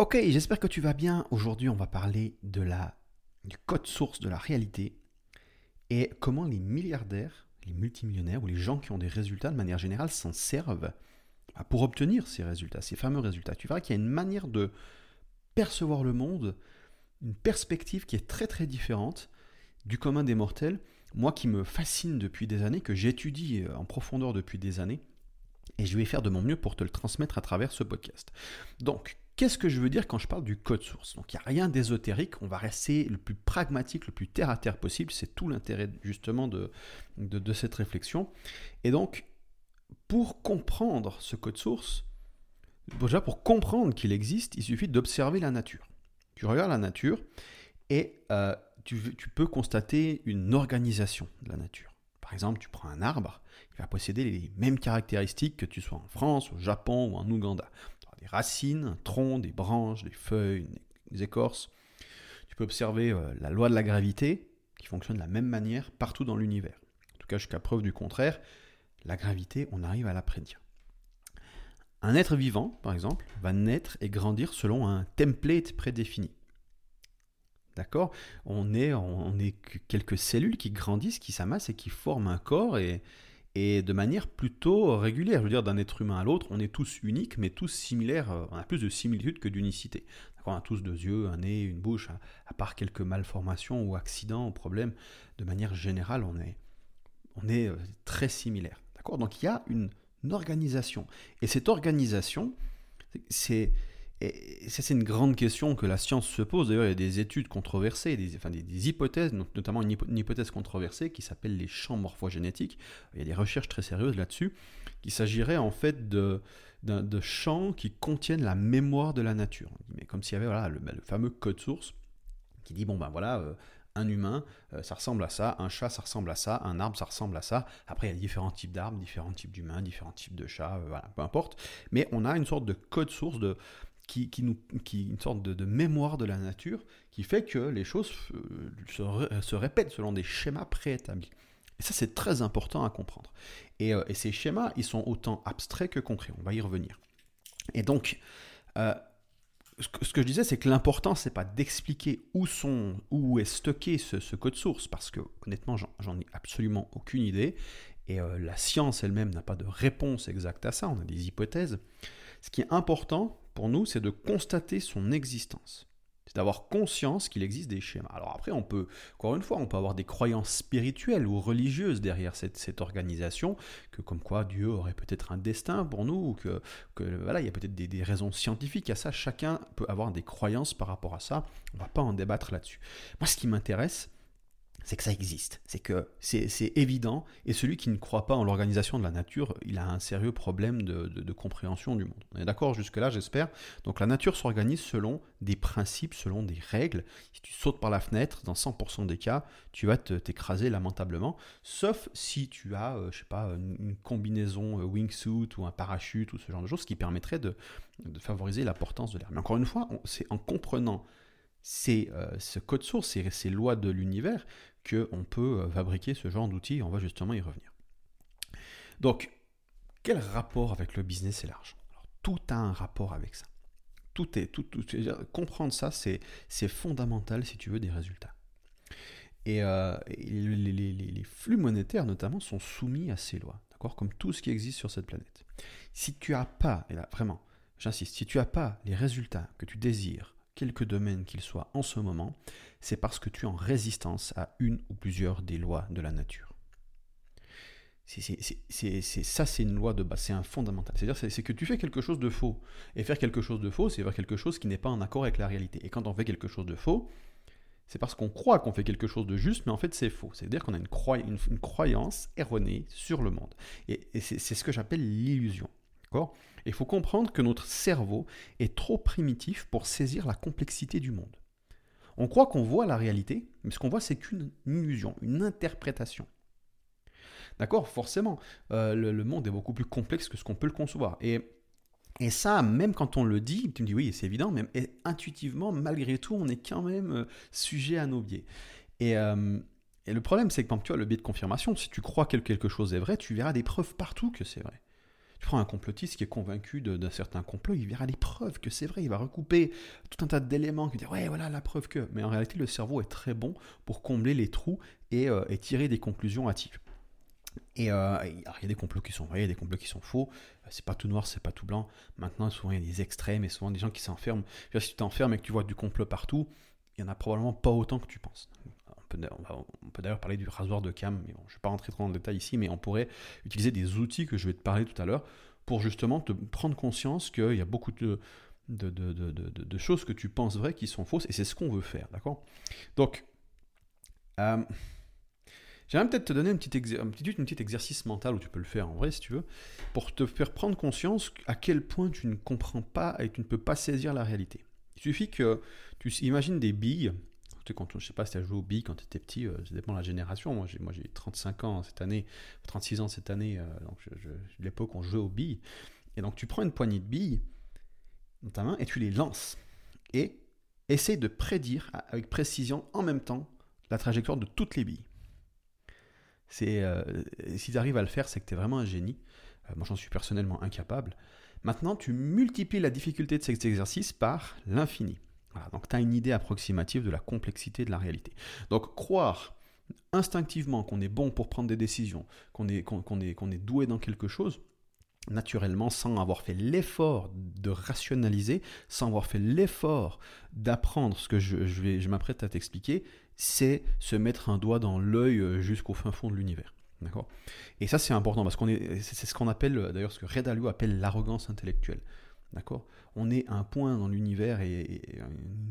Ok, j'espère que tu vas bien. Aujourd'hui, on va parler de la, du code source de la réalité et comment les milliardaires, les multimillionnaires ou les gens qui ont des résultats de manière générale s'en servent bah, pour obtenir ces résultats, ces fameux résultats. Tu verras qu'il y a une manière de percevoir le monde, une perspective qui est très très différente du commun des mortels. Moi qui me fascine depuis des années, que j'étudie en profondeur depuis des années, et je vais faire de mon mieux pour te le transmettre à travers ce podcast. Donc, Qu'est-ce que je veux dire quand je parle du code source? Donc il n'y a rien d'ésotérique, on va rester le plus pragmatique, le plus terre à terre possible, c'est tout l'intérêt justement de, de, cette réflexion. Et donc, pour comprendre ce code source, déjà pour comprendre qu'il existe, il suffit d'observer la nature. Tu regardes la nature et euh, tu, tu peux constater une organisation de la nature. Par exemple, tu prends un arbre, il va posséder les mêmes caractéristiques que tu sois en France, au Japon ou en Ouganda racines, un tronc, des branches, des feuilles, des écorces. Tu peux observer euh, la loi de la gravité qui fonctionne de la même manière partout dans l'univers. En tout cas, jusqu'à preuve du contraire, la gravité, on arrive à la prédire. Un être vivant, par exemple, va naître et grandir selon un template prédéfini. D'accord? On est, on est quelques cellules qui grandissent, qui s'amassent et qui forment un corps et, et de manière plutôt régulière. Je veux dire, d'un être humain à l'autre, on est tous uniques, mais tous similaires. Euh, on a plus de similitudes que d'unicité. On a tous deux yeux, un nez, une bouche, à, part quelques malformations ou accidents ou problèmes. De manière générale, on est, on est euh, très similaires. D'accord Donc il y a une organisation. Et cette organisation, c'est et ça, c'est une grande question que la science se pose. D'ailleurs, il y a des études controversées, des, enfin, des, hypothèses, notamment une, hypothèse controversée qui s'appelle les champs morphogénétiques. Il y a des recherches très sérieuses là-dessus, qu'il s'agirait en fait de, de, champs qui contiennent la mémoire de la nature. Mais comme s'il y avait voilà, le, bah, fameux code source qui dit bon ben voilà, euh, un humain, euh, ça ressemble à ça, un chat, ça ressemble à ça, un arbre, ça ressemble à ça. Après, il y a différents types d'arbres, différents types d'humains, différents types de chats, euh, peu importe. Mais on a une sorte de code source de qui, qui une sorte de, mémoire de la nature qui fait que les choses euh, se, répètent selon des schémas préétablis. Et ça, c'est très important à comprendre. Euh, et, ces schémas, ils sont autant abstraits que concrets. On va y revenir. Et donc, euh, ce, que, je disais, c'est que l'important, c'est pas d'expliquer où sont, où est stocké ce, code source, parce que honnêtement, j'en ai absolument aucune idée. Et la science elle-même n'a pas de réponse exacte à ça. On a des hypothèses. Ce qui est important, pour nous, c'est de constater son existence. C'est d'avoir conscience qu'il existe des schémas. Alors après, on peut, encore une fois, on peut avoir des croyances spirituelles ou religieuses derrière cette, organisation, que comme quoi Dieu aurait peut-être un destin pour nous, ou que, voilà, il y a peut-être des, des, raisons scientifiques à ça. Chacun peut avoir des croyances par rapport à ça. On ne va pas en débattre là-dessus. Moi, ce qui m'intéresse, c'est que ça existe, c'est que c'est évident, et celui qui ne croit pas en l'organisation de la nature, il a un sérieux problème de, compréhension du monde. On est d'accord jusque-là, j'espère. Donc la nature s'organise selon des principes, selon des règles. Si tu sautes par la fenêtre, dans 100% des cas, tu vas t'écraser lamentablement, sauf si tu as, euh, je sais pas, une, combinaison euh, wingsuit ou un parachute ou ce genre de choses qui permettrait de, favoriser la portance de l'air. Mais encore une fois, c'est en comprenant c'est euh, ce code source, ces lois de l'univers, qu'on peut euh, fabriquer ce genre d'outils. On va justement y revenir. Donc, quel rapport avec le business et l'argent Tout a un rapport avec ça. Tout est, tout, comprendre ça, c'est, fondamental si tu veux des résultats. Et, euh, les, flux monétaires, notamment, sont soumis à ces lois, d'accord? Comme tout ce qui existe sur cette planète. Si tu n'as pas, et là vraiment, j'insiste, si tu n'as pas les résultats que tu désires quelque domaine qu'il soit en ce moment, c'est parce que tu es en résistance à une ou plusieurs des lois de la nature. C'est ça, c'est une loi de base, c'est un fondamental. C'est-à-dire, c'est que tu fais quelque chose de faux. Et faire quelque chose de faux, c'est faire quelque chose qui n'est pas en accord avec la réalité. Et quand on fait quelque chose de faux, c'est parce qu'on croit qu'on fait quelque chose de juste, mais en fait c'est faux. C'est-à-dire qu'on a une, croyance erronée sur le monde. Et c'est ce que j'appelle l'illusion. Il faut comprendre que notre cerveau est trop primitif pour saisir la complexité du monde. On croit qu'on voit la réalité, mais ce qu'on voit, c'est qu'une illusion, une interprétation. D'accord Forcément, euh, le, monde est beaucoup plus complexe que ce qu'on peut le concevoir. Et, et ça, même quand on le dit, tu me dis oui, c'est évident, mais intuitivement, malgré tout, on est quand même euh, sujet à nos biais. Et, euh, et le problème, c'est que quand tu as le biais de confirmation, si tu crois que quelque chose est vrai, tu verras des preuves partout que c'est vrai. Tu prends un complotiste qui est convaincu d'un certain complot, il verra les preuves que c'est vrai, il va recouper tout un tas d'éléments, qui dit ouais voilà la preuve que. Mais en réalité, le cerveau est très bon pour combler les trous et, euh, tirer des conclusions hâtives. Et euh, il y a des complots qui sont vrais, il y a des complots qui sont faux. C'est pas tout noir, c'est pas tout blanc. Maintenant, souvent il y a des extrêmes et souvent des gens qui s'enferment. Si tu t'enfermes et que tu vois du complot partout, il y en a probablement pas autant que tu penses on peut, d'ailleurs parler du rasoir de cam, mais bon, je ne vais pas rentrer trop dans le détail ici, mais on pourrait utiliser des outils que je vais te parler tout à l'heure pour justement te prendre conscience qu'il y a beaucoup de, choses que tu penses vraies qui sont fausses, et c'est ce qu'on veut faire, d'accord? Donc, euh, j'aimerais peut-être te donner un petit, une petite exercice mental où tu peux le faire en vrai si tu veux, pour te faire prendre conscience à quel point tu ne comprends pas et tu ne peux pas saisir la réalité. Il suffit que tu imagines des billes quand, je sais pas si tu as joué au billes quand tu étais petit, euh, ça dépend de la génération. Moi, j'ai, moi, j'ai 35 ans cette année, 36 ans cette année, euh, donc je, l'époque on jouait aux billes. Et donc, tu prends une poignée de billes dans ta main et tu les lances. Et essaye de prédire avec précision en même temps la trajectoire de toutes les billes. C'est, euh, si tu arrives à le faire, c'est que tu es vraiment un génie. moi, j'en suis personnellement incapable. Maintenant, tu multiplies la difficulté de cet exercice par l'infini donc tu as une idée approximative de la complexité de la réalité. Donc croire instinctivement qu'on est bon pour prendre des décisions, qu'on est, doué dans quelque chose, naturellement, sans avoir fait l'effort de rationaliser, sans avoir fait l'effort d'apprendre ce que je, m'apprête à t'expliquer, c'est se mettre un doigt dans l'œil euh, jusqu'au fin fond de l'univers. Et ça, c'est important parce qu'on est, c'est ce qu'on appelle, d'ailleurs, ce que Redalio appelle l'arrogance intellectuelle. D'accord? On est un point dans l'univers et,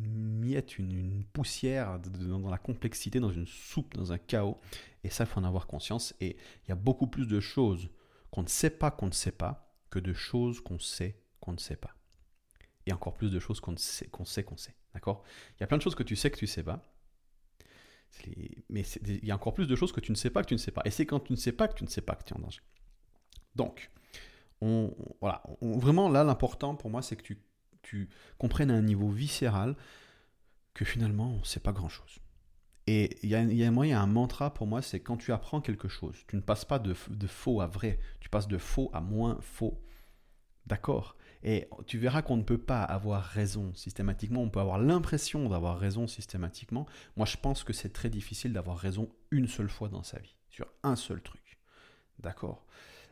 une miette, une, poussière dans la complexité, dans une soupe, dans un chaos. Et ça, il faut en avoir conscience. Et il y a beaucoup plus de choses qu'on ne sait pas qu'on ne sait pas que de choses qu'on sait qu'on ne sait pas. Et encore plus de choses qu'on sait qu'on sait qu'on sait. D'accord? Il y a plein de choses que tu sais que tu ne sais pas. Mais il y a encore plus de choses que tu ne sais pas que tu ne sais pas. Et c'est quand tu ne sais pas que tu ne sais pas que tu es en danger. Donc, voilà, vraiment là, l'important pour moi, c'est que tu, tu comprennes à un niveau viscéral que finalement, on ne sait pas grand-chose. Et il y a, y un mantra pour moi, c'est quand tu apprends quelque chose, tu ne passes pas de, de, faux à vrai, tu passes de faux à moins faux. D'accord? Et tu verras qu'on ne peut pas avoir raison systématiquement, on peut avoir l'impression d'avoir raison systématiquement. Moi, je pense que c'est très difficile d'avoir raison une seule fois dans sa vie, sur un seul truc. D'accord?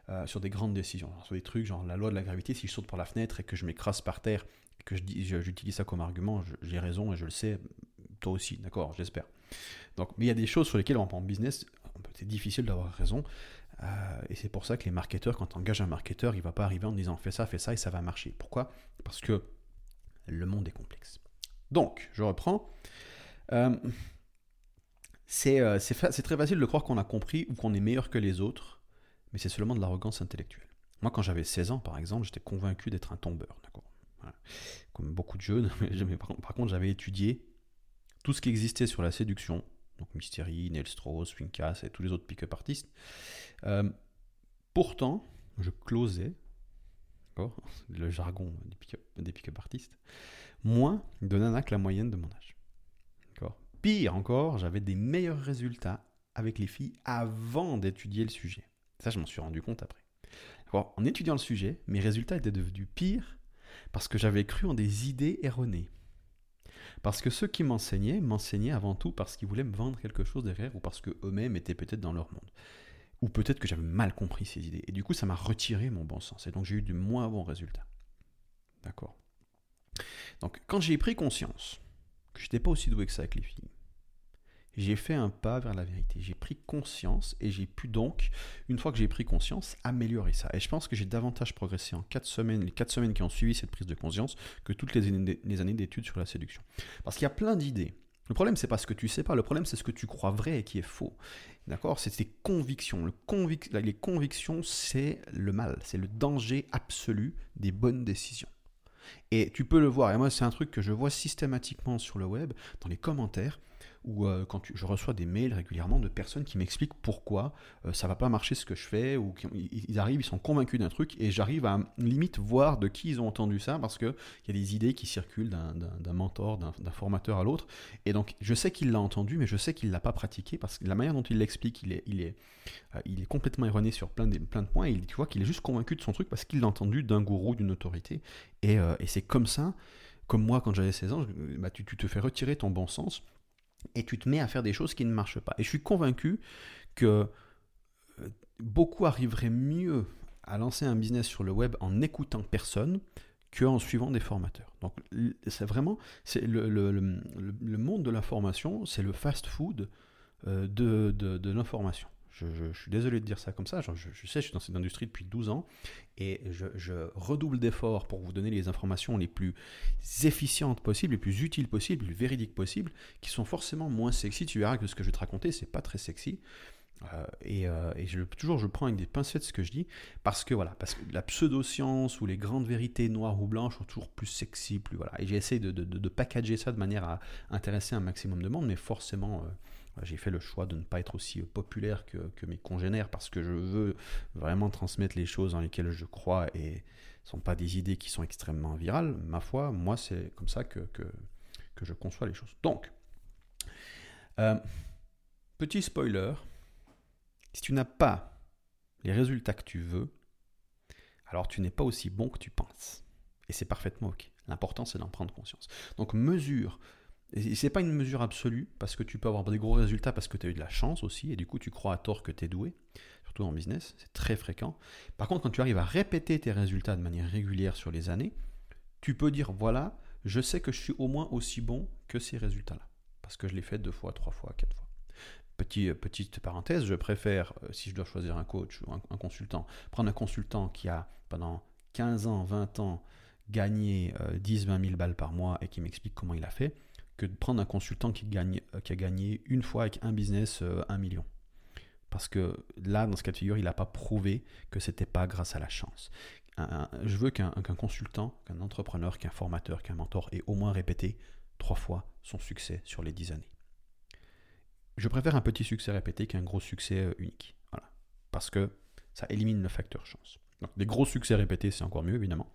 Euh, sur des grandes décisions, sur des trucs genre la loi de la gravité, si je saute par la fenêtre et que je m'écrase par terre, que j'utilise ça comme argument, j'ai raison et je le sais, toi aussi, d'accord, j'espère. Donc, mais il y a des choses sur lesquelles en business, c'est difficile d'avoir raison. Euh, et c'est pour ça que les marketeurs, quand on engage un marketeur, il ne va pas arriver en disant fais ça, fais ça et ça va marcher. Pourquoi? Parce que le monde est complexe. Donc, je reprends. Euh, c'est très facile de croire qu'on a compris ou qu'on est meilleur que les autres mais c'est seulement de l'arrogance intellectuelle. Moi, quand j'avais 16 ans, par exemple, j'étais convaincu d'être un tombeur, Comme beaucoup de jeunes, mais par, contre, j'avais étudié tout ce qui existait sur la séduction, donc Mystery, Neil Strauss, Finkas et tous les autres pick-up artistes. Euh, pourtant, je closais, le jargon des pick-up artistes, moins de nanas que la moyenne de mon âge. Pire encore, j'avais des meilleurs résultats avec les filles avant d'étudier le sujet. Ça, je m'en suis rendu compte après. en étudiant le sujet, mes résultats étaient devenus pires parce que j'avais cru en des idées erronées. Parce que ceux qui m'enseignaient m'enseignaient avant tout parce qu'ils voulaient me vendre quelque chose derrière ou parce qu'eux-mêmes étaient peut-être dans leur monde. Ou peut-être que j'avais mal compris ces idées. Et du coup, ça m'a retiré mon bon sens. Et donc, j'ai eu de moins bons résultats. D'accord? Donc, quand j'ai pris conscience que je n'étais pas aussi doué que ça avec les filles, j'ai fait un pas vers la vérité. J'ai pris conscience et j'ai pu donc, une fois que j'ai pris conscience, améliorer ça. Et je pense que j'ai davantage progressé en 4 semaines, les 4 semaines qui ont suivi cette prise de conscience, que toutes les années, d'études sur la séduction. Parce qu'il y a plein d'idées. Le problème, c'est pas ce que tu sais pas. Le problème, c'est ce que tu crois vrai et qui est faux. D'accord? C'est tes convictions. Le les convictions, c'est le mal. C'est le danger absolu des bonnes décisions. Et tu peux le voir. Et moi, c'est un truc que je vois systématiquement sur le web, dans les commentaires ou euh, quand je reçois des mails régulièrement de personnes qui m'expliquent pourquoi ça ça va pas marcher ce que je fais, ou ils arrivent, ils sont convaincus d'un truc, et j'arrive à limite voir de qui ils ont entendu ça, parce qu'il y a des idées qui circulent d'un mentor, d'un formateur à l'autre, et donc je sais qu'il l'a entendu, mais je sais qu'il l'a pas pratiqué, parce que la manière dont il l'explique, il est, euh, complètement erroné sur plein de, points, et tu vois qu'il est juste convaincu de son truc parce qu'il l'a entendu d'un gourou, d'une autorité, et, euh, c'est comme ça, comme moi quand j'avais 16 ans, bah, tu te fais retirer ton bon sens, et tu te mets à faire des choses qui ne marchent pas. Et je suis convaincu que euh, beaucoup arriveraient mieux à lancer un business sur le web en écoutant personne qu'en suivant des formateurs. Donc c'est vraiment le, monde de l'information, c'est le fast-food euh, de, de, de l'information. Je, suis désolé de dire ça comme ça, je, je, sais, je suis dans cette industrie depuis 12 ans et je, redouble d'efforts pour vous donner les informations les plus efficientes possibles, les plus utiles possibles, les plus véridiques possibles, qui sont forcément moins sexy. Tu verras que ce que je vais te raconter, c'est pas très sexy. Euh, et, euh, et je, toujours, je prends avec des pincettes ce que je dis, parce que voilà, parce que la pseudo-science ou les grandes vérités noires ou blanches sont toujours plus sexy, plus voilà. Et j'essaie de, de, de, packager ça de manière à intéresser un maximum de monde, mais forcément, euh, j'ai fait le choix de ne pas être aussi populaire que, que, mes congénères, parce que je veux vraiment transmettre les choses dans lesquelles je crois et ce sont pas des idées qui sont extrêmement virales. Ma foi, moi, c'est comme ça que, que, que, je conçois les choses. Donc, petit spoiler si tu n'as pas les résultats que tu veux, alors tu n'es pas aussi bon que tu penses. Et c'est parfaitement OK. L'important, c'est d'en prendre conscience. Donc mesure. Et c'est pas une mesure absolue, parce que tu peux avoir des gros résultats parce que tu as eu de la chance aussi, et du coup tu crois à tort que tu es doué, surtout en business, c'est très fréquent. Par contre, quand tu arrives à répéter tes résultats de manière régulière sur les années, tu peux dire, voilà, je sais que je suis au moins aussi bon que ces résultats-là, parce que je l'ai fait deux fois, trois fois, quatre fois. Petit, euh, petite parenthèse, je préfère, euh, si je dois choisir un coach ou un, consultant, prendre un consultant qui a pendant 15 ans, 20 ans gagné 10, 20 000 balles par mois et qui m'explique comment il a fait, que de prendre un consultant qui, gagne, euh, a gagné une fois avec un business 1 million. Parce que là, dans ce cas de figure, il n'a pas prouvé que c'était pas grâce à la chance. je veux qu'un consultant, qu'un entrepreneur, qu'un formateur, qu'un mentor ait au moins répété trois fois son succès sur les 10 années je préfère un petit succès répété qu'un gros succès euh, unique. Voilà. Parce que ça élimine le facteur chance. Donc, des gros succès répétés, c'est encore mieux, évidemment.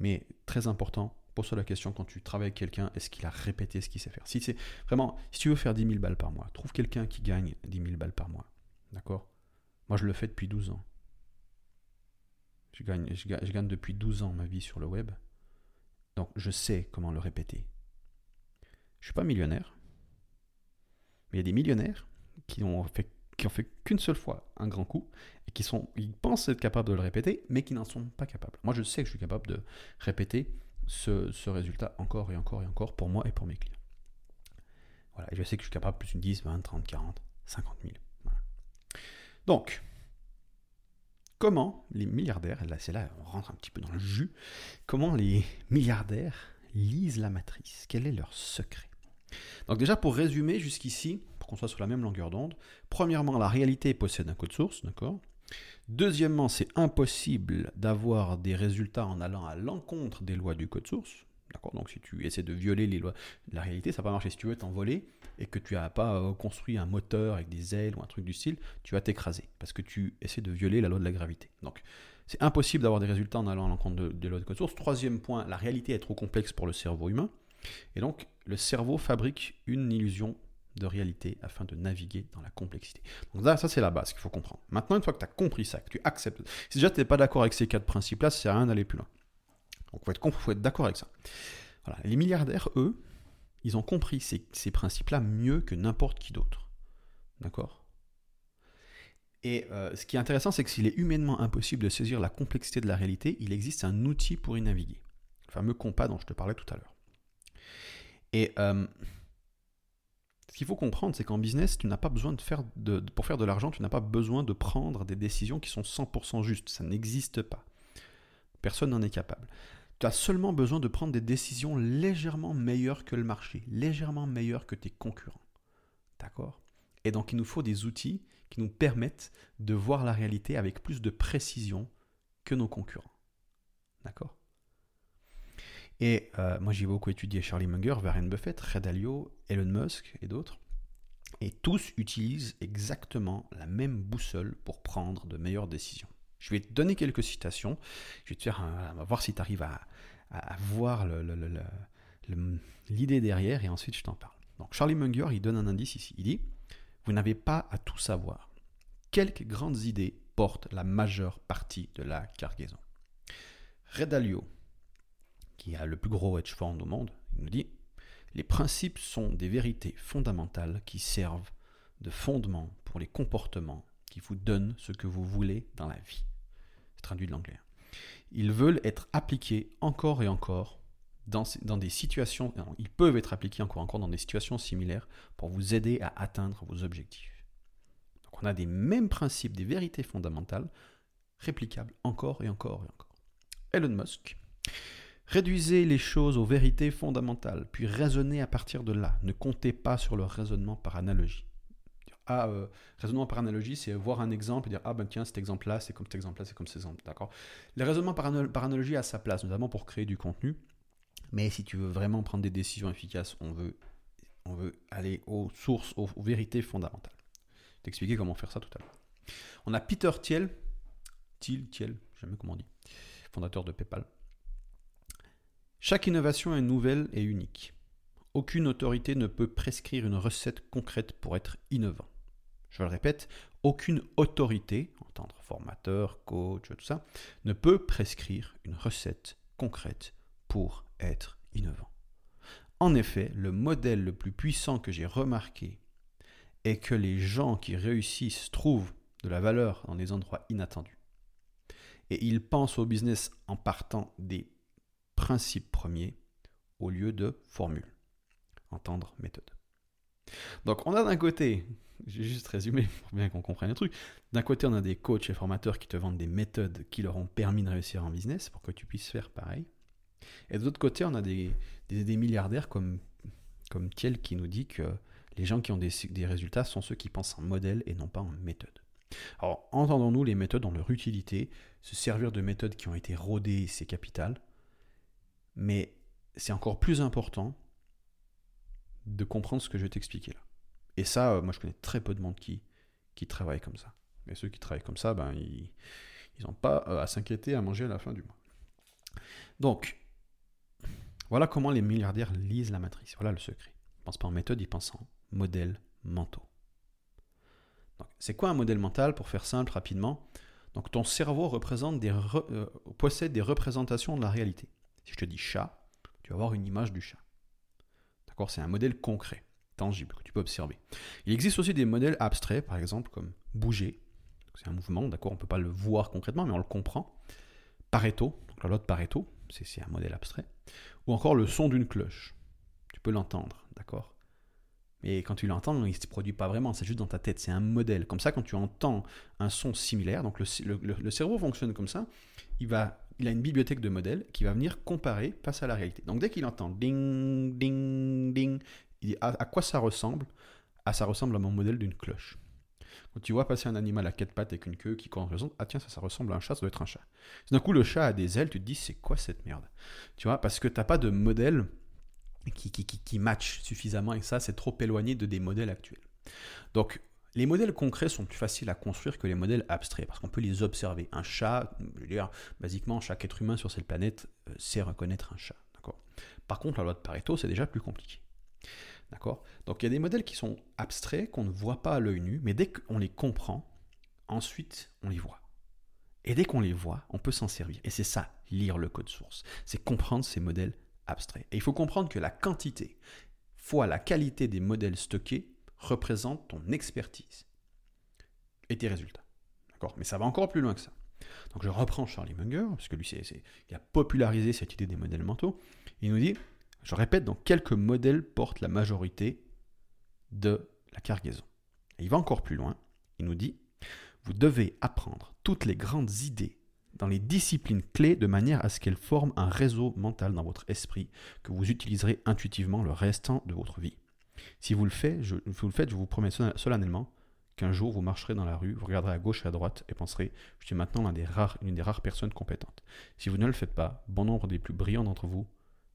Mais très important, pose-toi la question quand tu travailles avec quelqu'un, est-ce qu'il a répété ce qu'il sait faire? Si c'est vraiment, si tu veux faire 10 000 balles par mois, trouve quelqu'un qui gagne 10 000 balles par mois. D'accord? Moi, je le fais depuis 12 ans. Je gagne, je gagne depuis 12 ans ma vie sur le web. Donc, je sais comment le répéter. Je suis pas millionnaire, mais il y a des millionnaires qui ont fait qui ont fait qu'une seule fois un grand coup et qui sont, ils pensent être capables de le répéter, mais qui n'en sont pas capables. Moi, je sais que je suis capable de répéter ce, résultat encore et encore et encore pour moi et pour mes clients. Voilà, et je sais que je suis capable de plus de 10, 20, 30, 40, 50 000. Donc, comment les milliardaires, là c'est là on rentre un petit peu dans le jus, comment les milliardaires lisent la matrice? Quel est leur secret? Donc déjà, pour résumer jusqu'ici, pour qu'on soit sur la même longueur d'onde, premièrement, la réalité possède un code source, d'accord? Deuxièmement, c'est impossible d'avoir des résultats en allant à l'encontre des lois du code source. D'accord Donc si tu essaies de violer les lois de la réalité, ça va pas marcher. Si tu veux t'envoler et que tu n'as pas euh, construit un moteur avec des ailes ou un truc du style, tu vas t'écraser parce que tu essaies de violer la loi de la gravité. Donc c'est impossible d'avoir des résultats en allant à l'encontre des lois du code source. Troisième point, la réalité est trop complexe pour le cerveau humain. Et donc, le cerveau fabrique une illusion de réalité afin de naviguer dans la complexité. Donc ça, c'est la base qu'il faut comprendre. Maintenant, une fois que tu as compris ça, que tu acceptes, si déjà tu n'es pas d'accord avec ces quatre principes-là, ça sert à rien d'aller plus loin. Donc faut être, être d'accord avec ça. Voilà. Les milliardaires, eux, ils ont compris ces, ces principes-là mieux que n'importe qui d'autre. D'accord? Et euh, ce qui est intéressant, c'est que s'il est humainement impossible de saisir la complexité de la réalité, il existe un outil pour y naviguer. Le fameux compas dont je te parlais tout à l'heure. Et euh, ce qu'il faut comprendre, c'est qu'en business, tu n'as pas besoin de faire de, pour faire de l'argent, tu n'as pas besoin de prendre des décisions qui sont 100% justes. Ça n'existe pas. Personne n'en est capable. Tu as seulement besoin de prendre des décisions légèrement meilleures que le marché, légèrement meilleures que tes concurrents. D'accord? Et donc il nous faut des outils qui nous permettent de voir la réalité avec plus de précision que nos concurrents. D'accord? Et euh, moi, j'ai beaucoup étudié Charlie Munger, Warren Buffett, Red Dalio, Elon Musk et d'autres. Et tous utilisent exactement la même boussole pour prendre de meilleures décisions. Je vais te donner quelques citations. Je vais te faire va voir si tu arrives à, voir l'idée derrière et ensuite je t'en parle. Donc Charlie Munger, il donne un indice ici. Il dit Vous n'avez pas à tout savoir. Quelques grandes idées portent la majeure partie de la cargaison. Red Dalio, qui a le plus gros hedge fund au monde, il nous dit Les principes sont des vérités fondamentales qui servent de fondement pour les comportements qui vous donnent ce que vous voulez dans la vie traduit de l'anglais. Ils veulent être appliqués encore et encore dans des situations, ils peuvent être appliqués encore et encore dans des situations similaires pour vous aider à atteindre vos objectifs. Donc on a des mêmes principes, des vérités fondamentales, réplicables encore et encore et encore. Elon Musk. Réduisez les choses aux vérités fondamentales, puis raisonnez à partir de là. Ne comptez pas sur le raisonnement par analogie. Ah, euh, raisonnement par analogie, c'est voir un exemple et dire Ah ben tiens, cet exemple-là, c'est comme cet exemple-là, c'est comme cet exemple. D'accord? Le raisonnement par, analogie a sa place, notamment pour créer du contenu. Mais si tu veux vraiment prendre des décisions efficaces, on veut, on veut aller aux sources, aux, vérités fondamentales. Je vais t'expliquer comment faire ça tout à l'heure. On a Peter Thiel, Thiel, Thiel, jamais comment dit, fondateur de PayPal. Chaque innovation est nouvelle et unique. Aucune autorité ne peut prescrire une recette concrète pour être innovant je le répète, aucune autorité, entendre formateur, coach, tout ça, ne peut prescrire une recette concrète pour être innovant. En effet, le modèle le plus puissant que j'ai remarqué est que les gens qui réussissent trouvent de la valeur dans des endroits inattendus. Et ils pensent au business en partant des principes premiers au lieu de formules. Entendre méthode. Donc on a d'un côté j'ai juste résumé pour bien qu'on comprenne le truc. D'un côté, on a des coachs et formateurs qui te vendent des méthodes qui leur ont permis de réussir en business pour que tu puisses faire pareil. Et de l'autre côté, on a des, milliardaires comme, comme Thiel qui nous dit que les gens qui ont des, résultats sont ceux qui pensent en modèle et non pas en méthode. Alors, entendons-nous, les méthodes ont leur utilité. Se servir de méthodes qui ont été rodées, c'est capital. Mais c'est encore plus important de comprendre ce que je vais t'expliquer là. Et ça, euh, moi, je connais très peu de monde qui, qui travaille comme ça. Et ceux qui travaillent comme ça, ben, ils n'ont pas euh, à s'inquiéter à manger à la fin du mois. Donc, voilà comment les milliardaires lisent la matrice. Voilà le secret. Ils ne pensent pas en méthode, ils pensent en modèles mentaux. C'est quoi un modèle mental Pour faire simple, rapidement? Donc, ton cerveau euh, possède des représentations de la réalité. Si je te dis chat, tu vas avoir une image du chat. D'accord C'est un modèle concret tangible que tu peux observer. Il existe aussi des modèles abstraits, par exemple, comme bouger. C'est un mouvement, d'accord On ne peut pas le voir concrètement, mais on le comprend. Pareto, donc la loi Pareto, c'est un modèle abstrait. Ou encore le son d'une cloche. Tu peux l'entendre, d'accord mais quand tu l'entends, il ne se produit pas vraiment, c'est juste dans ta tête, c'est un modèle. Comme ça, quand tu entends un son similaire, donc le, cerveau fonctionne comme ça, il, va, il a une bibliothèque de modèles qui va venir comparer face à la réalité. Donc dès qu'il entend ding, ding, ding, il dit à, quoi ça ressemble? Ah, ça ressemble à mon modèle d'une cloche. Quand tu vois passer un animal à quatre pattes avec une queue qui correspond, ah tiens, ça, ça ressemble à un chat, ça doit être un chat. D'un coup, le chat a des ailes, tu te dis, c'est quoi cette merde? Tu vois, parce que tu n'as pas de modèle qui, qui, qui, match suffisamment, et ça, c'est trop éloigné de des modèles actuels. Donc, les modèles concrets sont plus faciles à construire que les modèles abstraits, parce qu'on peut les observer. Un chat, je veux dire, basiquement, chaque être humain sur cette planète euh, sait reconnaître un chat. Par contre, la loi de Pareto, c'est déjà plus compliqué. D'accord? Donc il y a des modèles qui sont abstraits, qu'on ne voit pas à l'œil nu, mais dès qu'on les comprend, ensuite on les voit. Et dès qu'on les voit, on peut s'en servir. Et c'est ça, lire le code source. C'est comprendre ces modèles abstraits. Et il faut comprendre que la quantité fois la qualité des modèles stockés représente ton expertise et tes résultats. D'accord? Mais ça va encore plus loin que ça. Donc je reprends Charlie Munger, parce que lui, il a popularisé cette idée des modèles mentaux. Il nous dit je répète, donc quelques modèles portent la majorité de la cargaison. Et il va encore plus loin. Il nous dit Vous devez apprendre toutes les grandes idées dans les disciplines clés de manière à ce qu'elles forment un réseau mental dans votre esprit que vous utiliserez intuitivement le restant de votre vie. Si vous le faites, je, vous, le je vous promets solennellement qu'un jour vous marcherez dans la rue, vous regarderez à gauche et à droite et penserez Je suis maintenant l'une des, rares, des rares personnes compétentes. Si vous ne le faites pas, bon nombre des plus brillants d'entre vous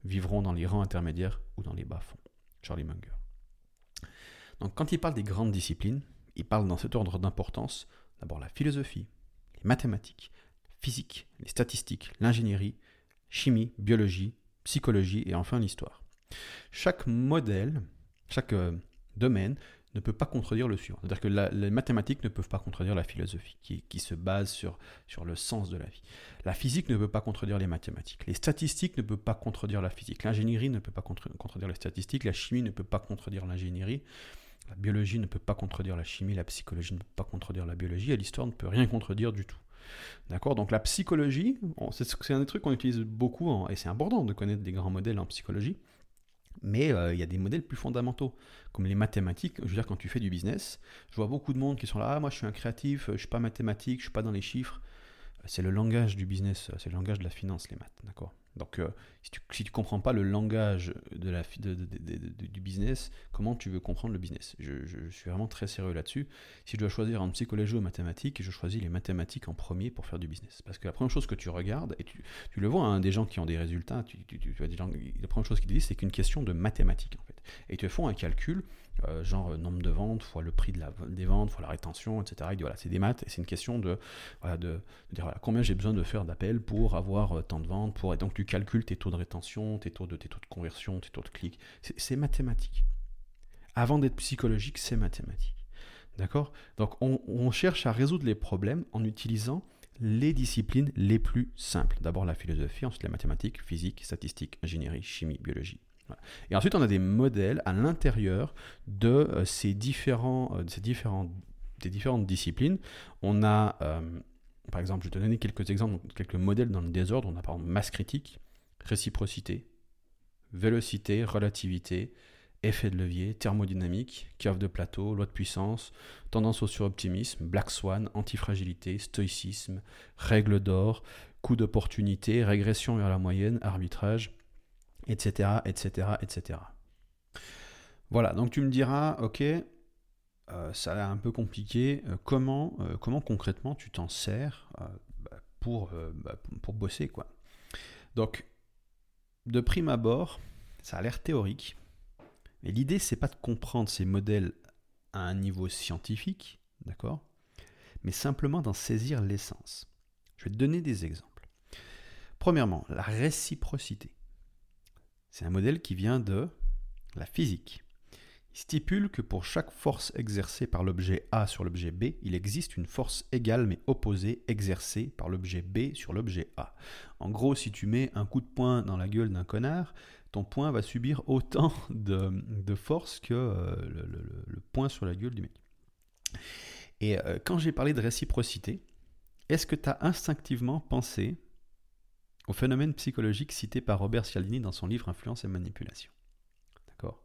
vivront dans les rangs intermédiaires ou dans les bas-fonds. Charlie Munger. Donc quand il parle des grandes disciplines, il parle dans cet ordre d'importance d'abord la philosophie, les mathématiques, physique, les statistiques, l'ingénierie, chimie, biologie, psychologie et enfin l'histoire. Chaque modèle, chaque euh, domaine ne peut pas contredire le suivant. C'est-à-dire que les mathématiques ne peuvent pas contredire la philosophie, qui, se base sur, sur le sens de la vie. La physique ne peut pas contredire les mathématiques. Les statistiques ne peuvent pas contredire la physique. L'ingénierie ne peut pas contredire les statistiques. La chimie ne peut pas contredire l'ingénierie. La biologie ne peut pas contredire la chimie. La psychologie ne peut pas contredire la biologie. Et l'histoire ne peut rien contredire du tout. D'accord Donc la psychologie, c'est un des trucs qu'on utilise beaucoup, et c'est important de connaître des grands modèles en psychologie. Mais euh, il y a des modèles plus fondamentaux, comme les mathématiques. Je veux dire, quand tu fais du business, je vois beaucoup de monde qui sont là, ah, moi je suis un créatif, je ne suis pas mathématique, je ne suis pas dans les chiffres. C'est le langage du business, c'est le langage de la finance, les maths, d'accord? Donc, euh, si tu ne comprends pas le langage de la, du business, comment tu veux comprendre le business? Je, suis vraiment très sérieux là-dessus. Si je dois choisir entre psychologie ou mathématiques, je choisis les mathématiques en premier pour faire du business. Parce que la première chose que tu regardes, et tu, le vois, hein, des gens qui ont des résultats, tu, la première chose qu'ils disent, c'est qu'une question de mathématiques, en fait. Et ils te font un calcul euh, genre euh, nombre de ventes fois le prix de la, des ventes fois la rétention, etc. voilà, c'est des maths et c'est une question de, voilà, de, dire voilà, combien j'ai besoin de faire d'appels pour avoir euh, tant de ventes. Pour, et donc tu calcules tes taux de rétention, tes taux de, tes taux de conversion, tes taux de clics. C'est mathématique. Avant d'être psychologique, c'est mathématique. D'accord? Donc on, on cherche à résoudre les problèmes en utilisant les disciplines les plus simples. D'abord la philosophie, ensuite la mathématiques, physique, statistique, ingénierie, chimie, biologie, et ensuite, on a des modèles à l'intérieur de euh, ces, différents, euh, différentes disciplines. On a, euh, par exemple, je vais te donner quelques exemples, quelques modèles dans le désordre. On a par exemple masse critique, réciprocité, vélocité, relativité, effet de levier, thermodynamique, curve de plateau, loi de puissance, tendance au suroptimisme, black swan, antifragilité, stoïcisme, règle d'or, coup d'opportunité, régression vers la moyenne, arbitrage, etc., etc., etc. Voilà, donc tu me diras, ok, euh, ça a l'air un peu compliqué, euh, comment, euh, comment concrètement tu t'en sers bah, pour, bah, pour bosser, quoi. Donc, de prime abord, ça a l'air théorique, mais l'idée, c'est pas de comprendre ces modèles à un niveau scientifique, d'accord, mais simplement d'en saisir l'essence. Je vais te donner des exemples. Premièrement, la réciprocité. C'est un modèle qui vient de la physique. Il stipule que pour chaque force exercée par l'objet A sur l'objet B, il existe une force égale mais opposée exercée par l'objet B sur l'objet A. En gros, si tu mets un coup de poing dans la gueule d'un connard, ton poing va subir autant de, force que euh, le, poing sur la gueule du mec. Et euh, quand j'ai parlé de réciprocité, est-ce que tu as instinctivement pensé au phénomène psychologique cité par Robert Cialdini dans son livre Influence et manipulation. D'accord?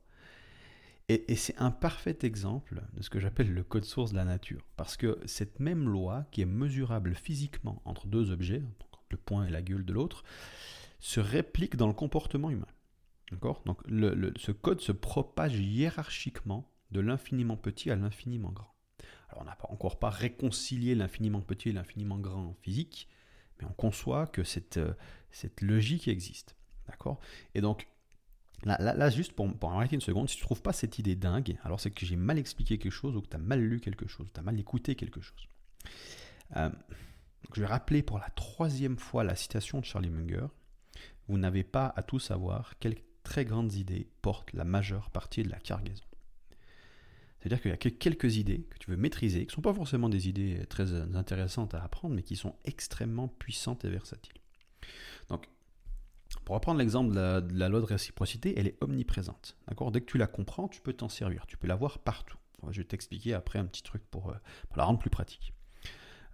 Et, c'est un parfait exemple de ce que j'appelle le code source de la nature. Parce que cette même loi, qui est mesurable physiquement entre deux objets, le point et la gueule de l'autre, se réplique dans le comportement humain. D'accord? Donc ce code se propage hiérarchiquement de l'infiniment petit à l'infiniment grand. Alors on n'a encore pas réconcilié l'infiniment petit et l'infiniment grand physique, on conçoit que cette, euh, cette logique existe. D'accord? Et donc, là, juste pour, pour arrêter une seconde, si tu ne trouves pas cette idée dingue, alors c'est que j'ai mal expliqué quelque chose ou que tu as mal lu quelque chose, tu as mal écouté quelque chose. Euh, je vais rappeler pour la troisième fois la citation de Charlie Munger. Vous n'avez pas à tout savoir quelles très grandes idées portent la majeure partie de la cargaison. C'est-à-dire qu'il y a quelques idées que tu veux maîtriser, qui ne sont pas forcément des idées très intéressantes à apprendre, mais qui sont extrêmement puissantes et versatiles. Donc, pour reprendre l'exemple de, la, loi de réciprocité, elle est omniprésente. D'accord? Dès que tu la comprends, tu peux t'en servir. Tu peux la voir partout. Je vais t'expliquer après un petit truc pour, euh, la rendre plus pratique.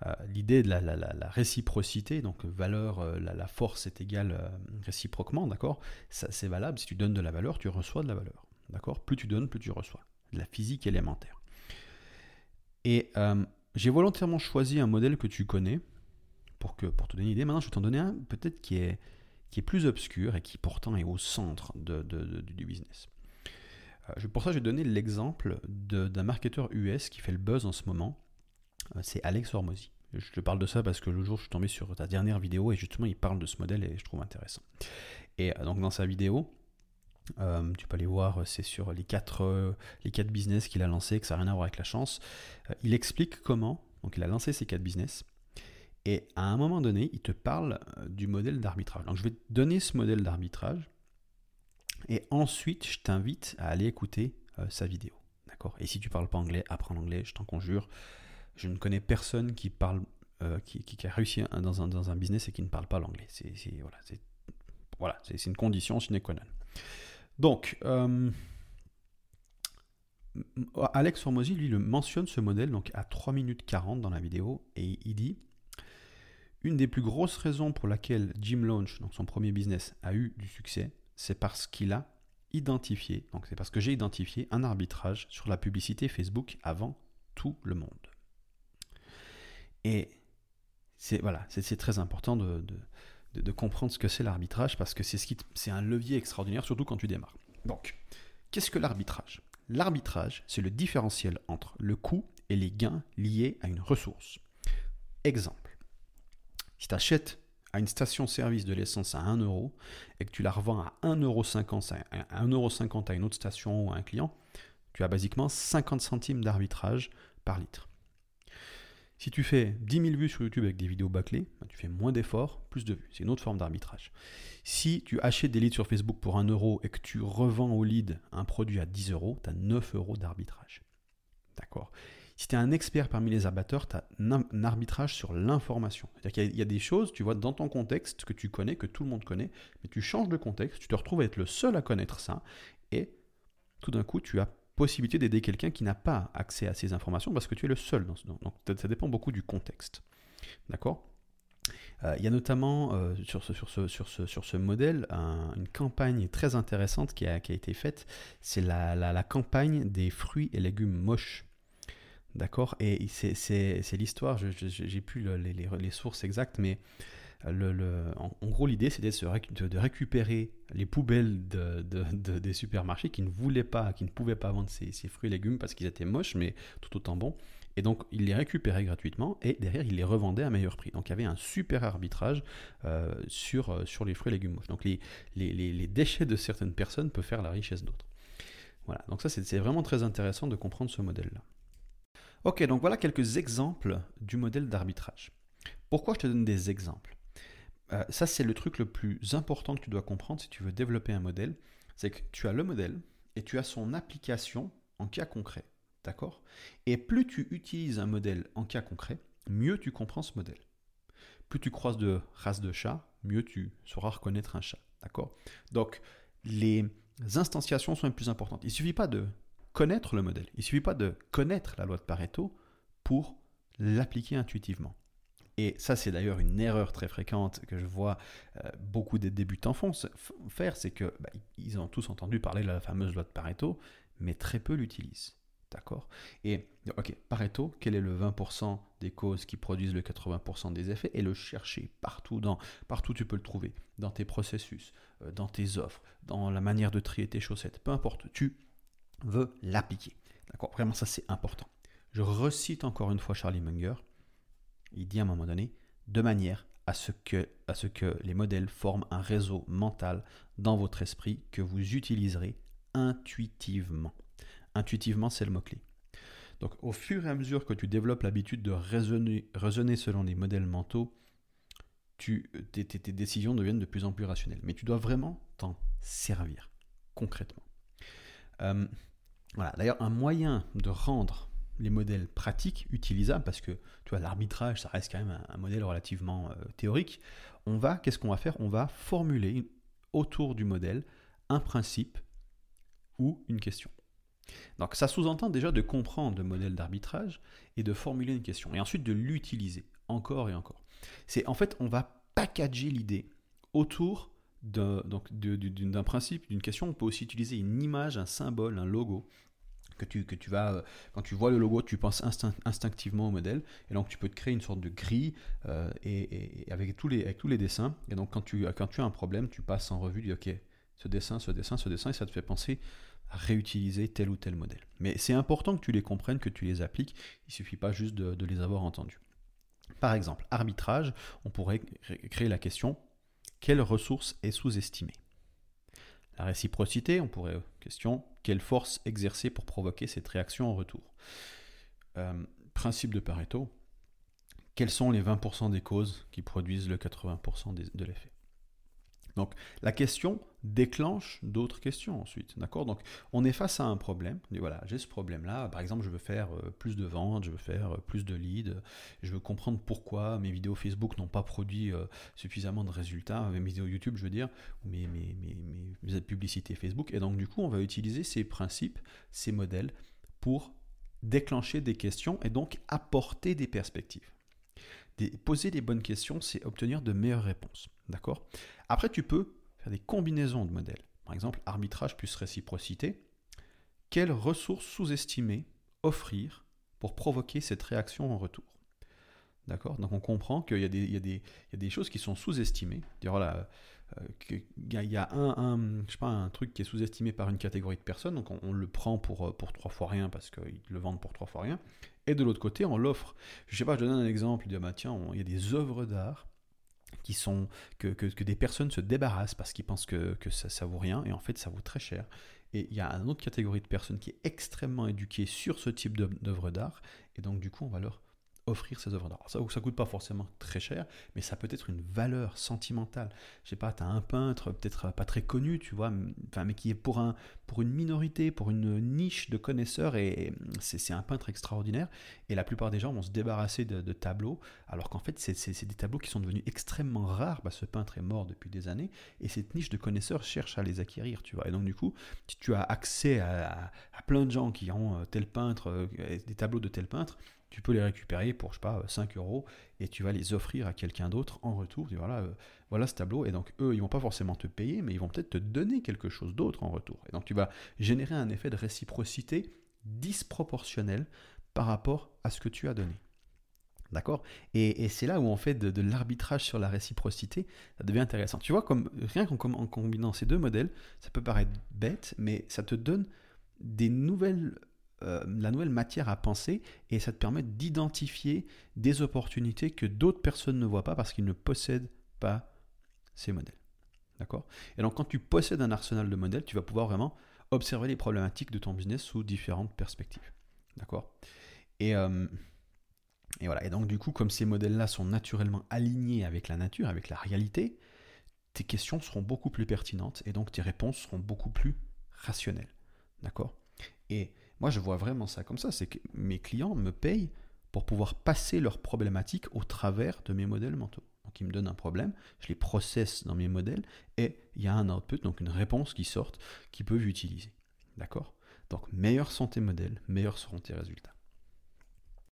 Euh, l'idée de la, réciprocité, donc valeur, euh, la, force est égale réciproquement, d'accord? C'est valable. Si tu donnes de la valeur, tu reçois de la valeur. D'accord? Plus tu donnes, plus tu reçois de la physique élémentaire. Et euh, j'ai volontairement choisi un modèle que tu connais pour, que, pour te donner une idée. Maintenant, je vais t'en donner un peut-être qui est, qui est plus obscur et qui pourtant est au centre du business. Euh, pour ça, je vais donner l'exemple d'un marketeur US qui fait le buzz en ce moment. Euh, c'est Alex Hormozy. Je te parle de ça parce que le jour, je suis tombé sur ta dernière vidéo et justement, il parle de ce modèle et je trouve intéressant. Et donc, dans sa vidéo, Euh, tu peux aller voir, c'est sur les quatre, les quatre business qu'il a lancés, que ça n'a rien à voir avec la chance. il explique comment, donc il a lancé ces quatre business, et à un moment donné, il te parle du modèle d'arbitrage. Donc je vais te donner ce modèle d'arbitrage, et ensuite je t'invite à aller écouter sa vidéo. D'accord? Et si tu parles pas anglais, apprends l'anglais, je t'en conjure. Je ne connais personne qui parle, euh, qui, a réussi dans un, dans un business et qui ne parle pas l'anglais. C'est voilà, c'est voilà, c'est une condition sine qua non. Donc, euh, Alex Hormozy, lui, le mentionne ce modèle donc à 3 minutes 40 dans la vidéo et il dit une des plus grosses raisons pour laquelle Jim Launch, donc son premier business, a eu du succès, c'est parce qu'il a identifié, donc c'est parce que j'ai identifié un arbitrage sur la publicité Facebook avant tout le monde. Et c'est voilà, c'est très important de, comprendre ce que c'est l'arbitrage parce que c'est ce un levier extraordinaire, surtout quand tu démarres. Donc, qu'est-ce que l'arbitrage? L'arbitrage, c'est le différentiel entre le coût et les gains liés à une ressource. Exemple, si tu achètes à une station-service de l'essence à 1 euro et que tu la revends à 1,50 euro à une autre station ou à un client, tu as basiquement 50 centimes d'arbitrage par litre. Si tu fais 10 000 vues sur YouTube avec des vidéos bâclées, bah, tu fais moins d'efforts, plus de vues. C'est une autre forme d'arbitrage. Si tu achètes des leads sur Facebook pour 1 euro et que tu revends au lead un produit à 10 euros, tu as 9 euros d'arbitrage. D'accord? Si tu es un expert parmi les abatteurs, tu as un arbitrage sur l'information. C'est-à-dire qu'il y a des choses, tu vois, dans ton contexte que tu connais, que tout le monde connaît, mais tu changes de contexte, tu te retrouves à être le seul à connaître ça, et tout d'un coup, tu as possibilité d'aider quelqu'un qui n'a pas accès à ces informations parce que tu es le seul dans ce Donc ça dépend beaucoup du contexte. D'accord? Euh, il y a notamment euh, sur, ce, modèle une campagne très intéressante qui a, été faite. C'est la, campagne des fruits et légumes moches. D'accord? Et c'est l'histoire, j'ai plus les, sources exactes, mais en, gros, l'idée, c'était de, récupérer les poubelles de, des supermarchés qui ne voulaient pas, qui ne pouvaient pas vendre ces, fruits et légumes parce qu'ils étaient moches, mais tout autant bons. Et donc, ils les récupéraient gratuitement et derrière, ils les revendaient à meilleur prix. Donc, il y avait un super arbitrage euh, sur, euh, sur les fruits et légumes moches. Donc, les, déchets de certaines personnes peuvent faire la richesse d'autres. Voilà, donc ça, c'est vraiment très intéressant de comprendre ce modèle-là. Ok, donc voilà quelques exemples du modèle d'arbitrage. Pourquoi je te donne des exemples? Euh, ça, c'est le truc le plus important que tu dois comprendre si tu veux développer un modèle. C'est que tu as le modèle et tu as son application en cas concret. D'accord? Et plus tu utilises un modèle en cas concret, mieux tu comprends ce modèle. Plus tu croises de races de chats, mieux tu sauras reconnaître un chat. D'accord? Donc, les instanciations sont les plus importantes. Il ne suffit pas de connaître le modèle, il ne suffit pas de connaître la loi de Pareto pour l'appliquer intuitivement. Et ça, c'est d'ailleurs une erreur très fréquente que je vois euh, beaucoup des débutants font, faire, c'est que bah, ils ont tous entendu parler de la fameuse loi de Pareto, mais très peu l'utilisent. D'accord? Et, ok, Pareto, quel est le 20% des causes qui produisent le 80% des effets? Et le chercher partout, dans, partout tu peux le trouver, dans tes processus, euh, dans tes offres, dans la manière de trier tes chaussettes, peu importe, tu veux l'appliquer. D'accord? Vraiment, ça c'est important. Je recite encore une fois Charlie Munger il dit à un moment donné, de manière à ce, que, à ce que les modèles forment un réseau mental dans votre esprit que vous utiliserez intuitivement. Intuitivement, c'est le mot-clé. Donc au fur et à mesure que tu développes l'habitude de raisonner, selon les modèles mentaux, tes, décisions deviennent de plus en plus rationnelles. Mais tu dois vraiment t'en servir concrètement. Euh, voilà. D'ailleurs, un moyen de rendre les modèles pratiques, utilisables, parce que tu vois, l'arbitrage, ça reste quand même un, modèle relativement euh, théorique. On va, qu'est-ce qu'on va faire? On va formuler autour du modèle un principe ou une question. Donc ça sous-entend déjà de comprendre le modèle d'arbitrage et de formuler une question, et ensuite de l'utiliser encore et encore. C'est en fait, on va packager l'idée autour d'un principe, d'une question. On peut aussi utiliser une image, un symbole, un logo, que tu, que tu vas, euh, quand tu vois le logo, tu penses instinctivement au modèle, et donc tu peux te créer une sorte de grille euh, et, avec, tous les, avec tous les dessins, et donc quand tu, quand tu as un problème, tu passes en revue, tu dis ok, ce dessin, ce dessin, ce dessin, et ça te fait penser à réutiliser tel ou tel modèle. Mais c'est important que tu les comprennes, que tu les appliques, il suffit pas juste de, de les avoir entendus. Par exemple, arbitrage, on pourrait créer la question, quelle ressource est sous-estimée? La réciprocité, on pourrait. Question quelle force exercer pour provoquer cette réaction en retour. Euh, Principe de Pareto quelles sont les 20% des causes qui produisent le 80% de l'effet? Donc la question déclenche d'autres questions ensuite, d'accord? Donc on est face à un problème, on voilà, j'ai ce problème-là, par exemple je veux faire euh, plus de ventes, je veux faire euh, plus de leads, je veux comprendre pourquoi mes vidéos Facebook n'ont pas produit euh, suffisamment de résultats, mes vidéos YouTube je veux dire, ou mes, mes, mes publicités Facebook, et donc du coup on va utiliser ces principes, ces modèles pour déclencher des questions et donc apporter des perspectives poser les bonnes questions, c'est obtenir de meilleures réponses. D'accord? Après, tu peux faire des combinaisons de modèles. Par exemple, arbitrage plus réciprocité. Quelles ressources sous-estimées offrir pour provoquer cette réaction en retour? D'accord? Donc on comprend qu'il y, a des choses qui sont sous-estimées. Voilà, il y a un, truc qui est sous-estimé par une catégorie de personnes, donc on, le prend pour, pour trois fois rien parce qu'ils le vendent pour trois fois rien. Et de l'autre côté, on l'offre. Je sais pas, je donne un exemple, bah, tiens, il y a des œuvres d'art qui sont que, que, des personnes se débarrassent parce qu'ils pensent que, que ça, ça vaut rien et en fait ça vaut très cher. Et il y a une autre catégorie de personnes qui est extrêmement éduquée sur ce type d'œuvres d'art et donc du coup on va leur offrir ces œuvres d'art. Ça coûte pas forcément très cher, mais ça peut être une valeur sentimentale. Je sais pas, tu as un peintre, peut-être pas très connu, tu vois, mais qui est pour, un, pour une minorité, pour une niche de connaisseurs, et c'est un peintre extraordinaire. Et la plupart des gens vont se débarrasser de, tableaux, alors qu'en fait, c'est des tableaux qui sont devenus extrêmement rares. Bah, ce peintre est mort depuis des années, et cette niche de connaisseurs cherche à les acquérir, tu vois. Et donc, du coup, tu as accès à, à plein de gens qui ont euh, tel peintre, euh, des tableaux de tel peintre, tu peux les récupérer pour, je sais pas, 5 euros et tu vas les offrir à quelqu'un d'autre en retour. voilà, euh, voilà ce tableau. Et donc, eux, ils vont pas forcément te payer, mais ils vont peut-être te donner quelque chose d'autre en retour. Et donc, tu vas générer un effet de réciprocité disproportionnel par rapport à ce que tu as donné. D'accord? Et, c'est là où, en fait, de, l'arbitrage sur la réciprocité, ça devient intéressant. Tu vois, comme, rien qu'en en combinant ces deux modèles, ça peut paraître bête, mais ça te donne des nouvelles euh, la nouvelle matière à penser et ça te permet d'identifier des opportunités que d'autres personnes ne voient pas parce qu'ils ne possèdent pas ces modèles. D'accord? Et donc quand tu possèdes un arsenal de modèles, tu vas pouvoir vraiment observer les problématiques de ton business sous différentes perspectives. D'accord? Et, euh, et voilà. Et donc du coup, comme ces modèles-là sont naturellement alignés avec la nature, avec la réalité, tes questions seront beaucoup plus pertinentes et donc tes réponses seront beaucoup plus rationnelles. D'accord? Et moi, je vois vraiment ça comme ça. C'est que mes clients me payent pour pouvoir passer leurs problématiques au travers de mes modèles mentaux. Donc, ils me donnent un problème, je les processe dans mes modèles et il y a un output, donc une réponse qui sort, qu'ils peuvent utiliser. D'accord? Donc, meilleurs sont tes modèles, meilleurs seront tes résultats.